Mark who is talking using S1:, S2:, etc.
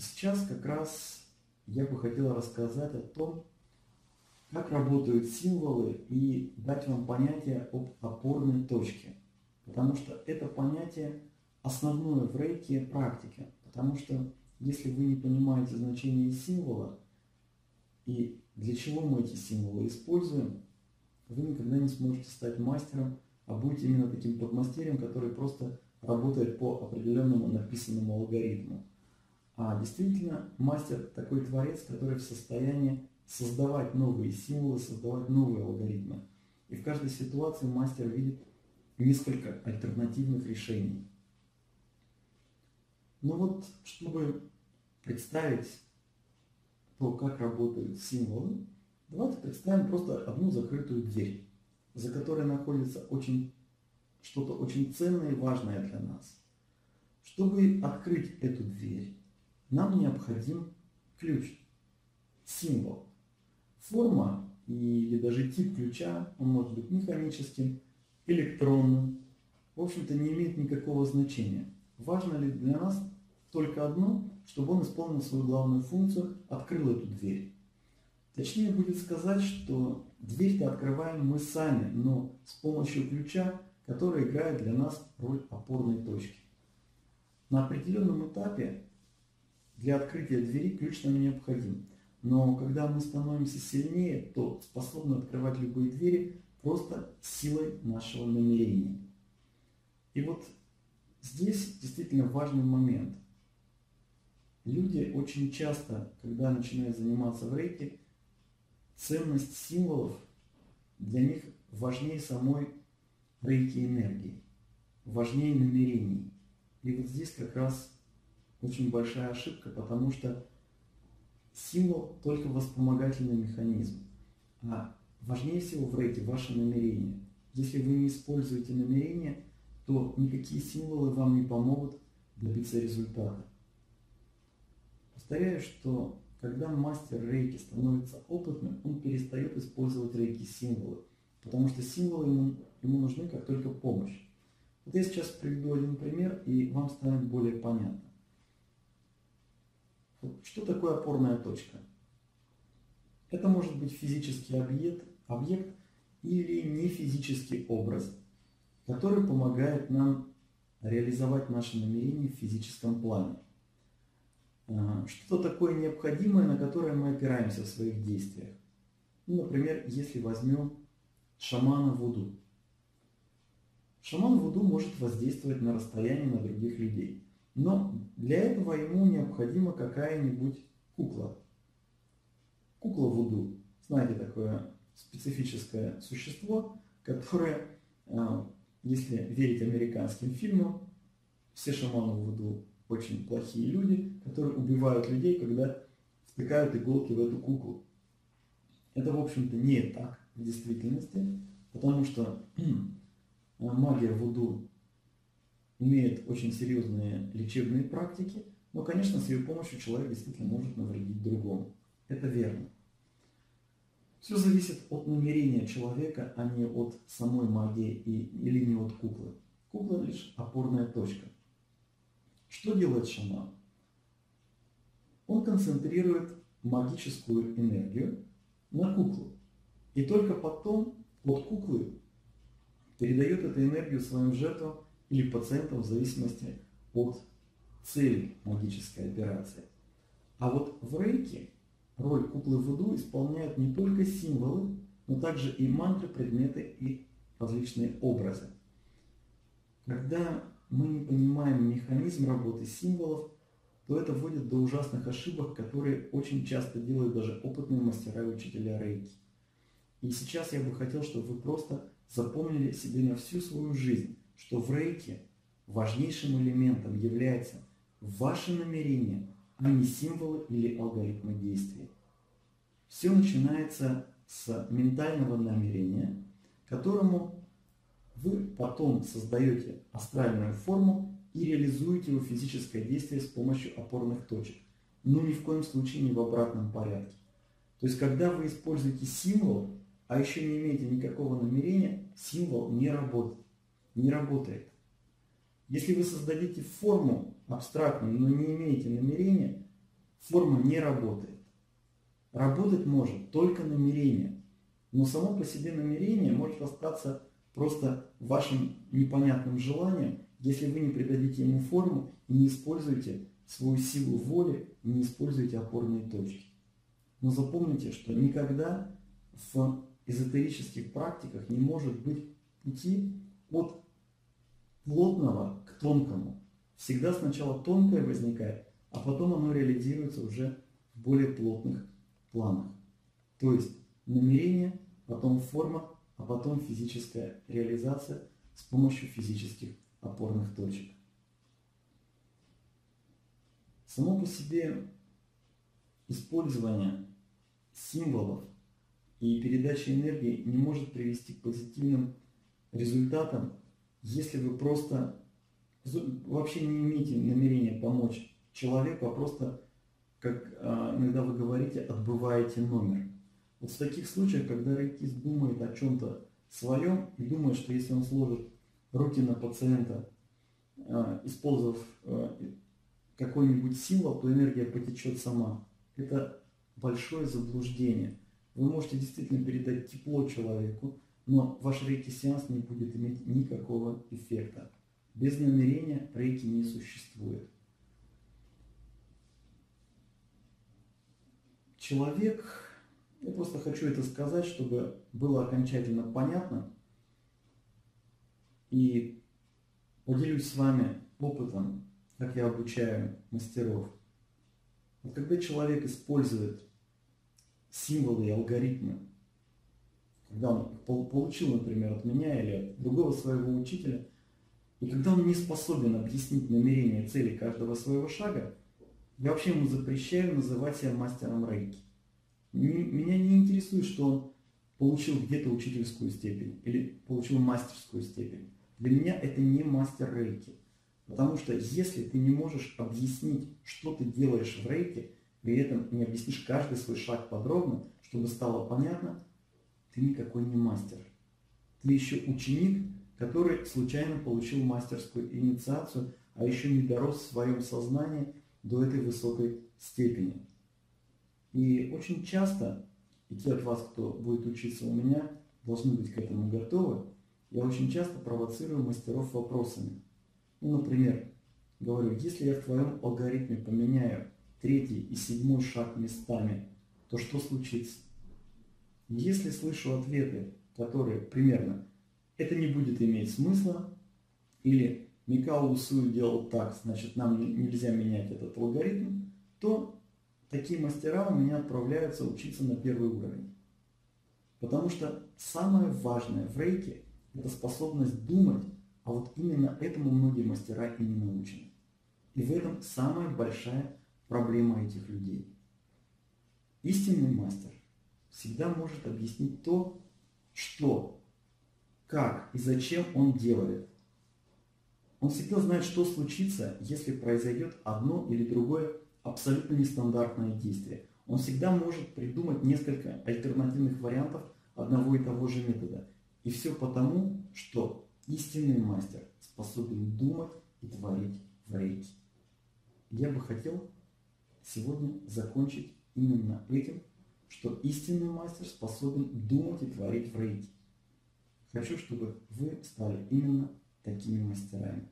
S1: Сейчас как раз я бы хотел рассказать о том, как работают символы и дать вам понятие об опорной точке. Потому что это понятие основное в рейке практике. Потому что если вы не понимаете значение символа и для чего мы эти символы используем, вы никогда не сможете стать мастером, а будете именно таким подмастерьем, который просто работает по определенному написанному алгоритму. А действительно, мастер такой творец, который в состоянии создавать новые символы, создавать новые алгоритмы. И в каждой ситуации мастер видит несколько альтернативных решений. Но вот, чтобы представить то, как работают символы, давайте представим просто одну закрытую дверь, за которой находится очень что-то очень ценное и важное для нас. Чтобы открыть эту дверь, нам необходим ключ, символ. Форма или даже тип ключа, он может быть механическим, электронным, в общем-то не имеет никакого значения. Важно ли для нас только одно, чтобы он исполнил свою главную функцию, открыл эту дверь. Точнее будет сказать, что дверь-то открываем мы сами, но с помощью ключа, который играет для нас роль опорной точки. На определенном этапе для открытия двери ключ нам необходим. Но когда мы становимся сильнее, то способны открывать любые двери просто силой нашего намерения. И вот здесь действительно важный момент. Люди очень часто, когда начинают заниматься в рейке, ценность символов для них важнее самой рейки энергии, важнее намерений. И вот здесь как раз очень большая ошибка, потому что символ только воспомогательный механизм. А важнее всего в рейке ваше намерение. Если вы не используете намерение, то никакие символы вам не помогут добиться результата. Повторяю, что когда мастер рейки становится опытным, он перестает использовать рейки символы, потому что символы ему, ему нужны как только помощь. Вот я сейчас приведу один пример, и вам станет более понятно. Что такое опорная точка? Это может быть физический объект, объект или нефизический образ, который помогает нам реализовать наши намерения в физическом плане. А, что такое необходимое, на которое мы опираемся в своих действиях? Ну, например, если возьмем шамана Вуду. Шаман Вуду может воздействовать на расстояние на других людей. Но для этого ему необходима какая-нибудь кукла. Кукла Вуду. Знаете, такое специфическое существо, которое, а, если верить американским фильмам, все шаманы Вуду очень плохие люди, которые убивают людей, когда втыкают иголки в эту куклу. Это, в общем-то, не так в действительности, потому что магия Вуду имеет очень серьезные лечебные практики, но, конечно, с ее помощью человек действительно может навредить другому. Это верно. Все зависит от намерения человека, а не от самой магии и, или не от куклы. Кукла лишь опорная точка – что делает шаман? Он концентрирует магическую энергию на куклу. И только потом от куклы передает эту энергию своим жертвам или пациентам в зависимости от цели магической операции. А вот в рейке роль куклы Вуду исполняют не только символы, но также и мантры, предметы и различные образы. Когда мы не понимаем механизм работы символов, то это вводит до ужасных ошибок, которые очень часто делают даже опытные мастера и учителя рейки. И сейчас я бы хотел, чтобы вы просто запомнили себе на всю свою жизнь, что в рейке важнейшим элементом является ваше намерение, а не символы или алгоритмы действий. Все начинается с ментального намерения, которому вы потом создаете астральную форму и реализуете его физическое действие с помощью опорных точек. Но ни в коем случае не в обратном порядке. То есть, когда вы используете символ, а еще не имеете никакого намерения, символ не работает. Не работает. Если вы создадите форму абстрактную, но не имеете намерения, форма не работает. Работать может только намерение. Но само по себе намерение может остаться просто вашим непонятным желанием, если вы не придадите ему форму и не используете свою силу воли и не используете опорные точки. Но запомните, что никогда в эзотерических практиках не может быть пути от плотного к тонкому. Всегда сначала тонкое возникает, а потом оно реализуется уже в более плотных планах. То есть намерение, потом форма, а потом физическая реализация с помощью физических опорных точек. Само по себе использование символов и передача энергии не может привести к позитивным результатам, если вы просто вообще не имеете намерения помочь человеку, а просто, как а, иногда вы говорите, отбываете номер. Вот в таких случаях, когда рейкист думает о чем-то своем и думает, что если он сложит руки на пациента, а, использовав а, какой-нибудь символ, то энергия потечет сама. Это большое заблуждение. Вы можете действительно передать тепло человеку, но ваш рейки-сеанс не будет иметь никакого эффекта. Без намерения рейки не существует. Человек, я просто хочу это сказать, чтобы было окончательно понятно, и поделюсь с вами опытом как я обучаю мастеров. Вот когда человек использует символы и алгоритмы, когда он получил, например, от меня или от другого своего учителя, и когда он не способен объяснить намерения цели каждого своего шага, я вообще ему запрещаю называть себя мастером рейки. Меня не интересует, что он получил где-то учительскую степень или получил мастерскую степень. Для меня это не мастер рейки. Потому что если ты не можешь объяснить, что ты делаешь в рейке, при этом не объяснишь каждый свой шаг подробно, чтобы стало понятно, ты никакой не мастер. Ты еще ученик, который случайно получил мастерскую инициацию, а еще не дорос в своем сознании до этой высокой степени. И очень часто, и те от вас, кто будет учиться у меня, должны быть к этому готовы, я очень часто провоцирую мастеров вопросами. Ну, например, говорю, если я в твоем алгоритме поменяю третий и седьмой шаг местами, то что случится? Если слышу ответы, которые примерно это не будет иметь смысла, или Микао Усую делал так, значит нам нельзя менять этот алгоритм, то такие мастера у меня отправляются учиться на первый уровень. Потому что самое важное в рейке – это способность думать а вот именно этому многие мастера и не научены. И в этом самая большая проблема этих людей. Истинный мастер всегда может объяснить то, что, как и зачем он делает. Он всегда знает, что случится, если произойдет одно или другое абсолютно нестандартное действие. Он всегда может придумать несколько альтернативных вариантов одного и того же метода. И все потому, что Истинный мастер способен думать и творить в рейке. Я бы хотел сегодня закончить именно этим, что истинный мастер способен думать и творить в рейке. Хочу, чтобы вы стали именно такими мастерами.